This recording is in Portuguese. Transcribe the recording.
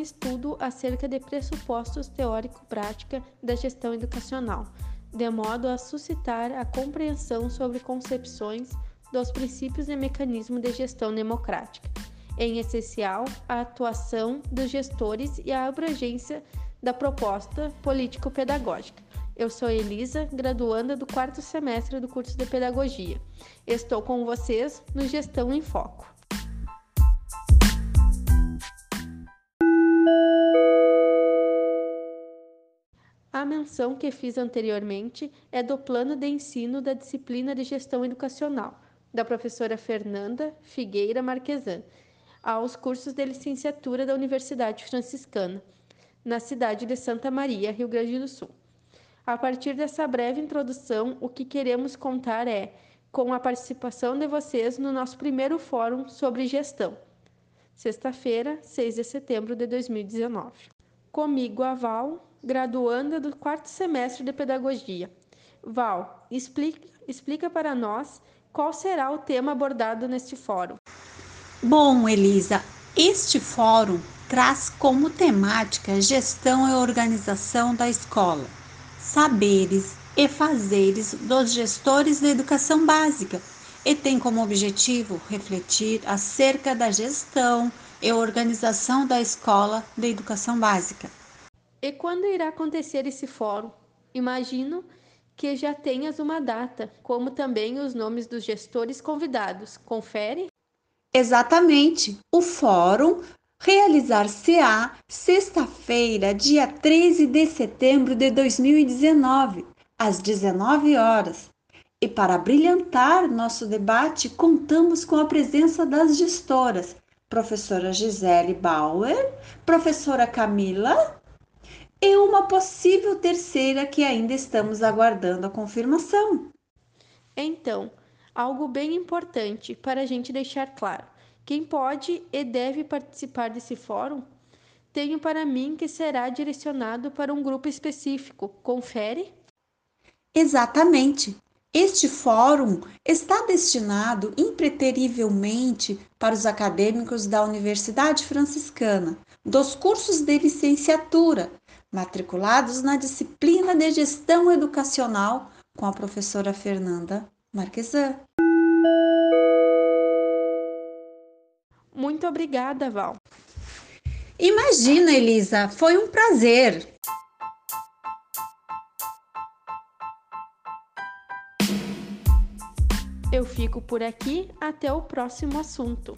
estudo acerca de pressupostos teórico-prática da gestão educacional, de modo a suscitar a compreensão sobre concepções dos princípios e mecanismos de gestão democrática, em essencial a atuação dos gestores e a abrangência da proposta político-pedagógica. Eu sou Elisa, graduanda do quarto semestre do curso de Pedagogia. Estou com vocês no Gestão em Foco. Menção que fiz anteriormente é do plano de ensino da disciplina de Gestão Educacional, da professora Fernanda Figueira Marquesan, aos cursos de licenciatura da Universidade Franciscana, na cidade de Santa Maria, Rio Grande do Sul. A partir dessa breve introdução, o que queremos contar é com a participação de vocês no nosso primeiro fórum sobre gestão, sexta-feira, 6 de setembro de 2019. Comigo, a Val, graduanda do quarto semestre de Pedagogia. Val, explica, explica para nós qual será o tema abordado neste fórum. Bom, Elisa, este fórum traz como temática gestão e organização da escola, saberes e fazeres dos gestores da educação básica e tem como objetivo refletir acerca da gestão e organização da escola da educação básica. E quando irá acontecer esse fórum? Imagino que já tenhas uma data, como também os nomes dos gestores convidados. Confere? Exatamente. O fórum realizar-se-á sexta-feira, dia 13 de setembro de 2019, às 19 horas. E para brilhantar nosso debate, contamos com a presença das gestoras, professora Gisele Bauer, professora Camila uma possível terceira que ainda estamos aguardando a confirmação. Então, algo bem importante para a gente deixar claro: quem pode e deve participar desse fórum? Tenho para mim que será direcionado para um grupo específico. Confere? Exatamente. Este fórum está destinado impreterivelmente para os acadêmicos da Universidade Franciscana, dos cursos de licenciatura, matriculados na disciplina de Gestão Educacional com a professora Fernanda Marquesan. Muito obrigada, Val. Imagina, Elisa, foi um prazer. Eu fico por aqui até o próximo assunto.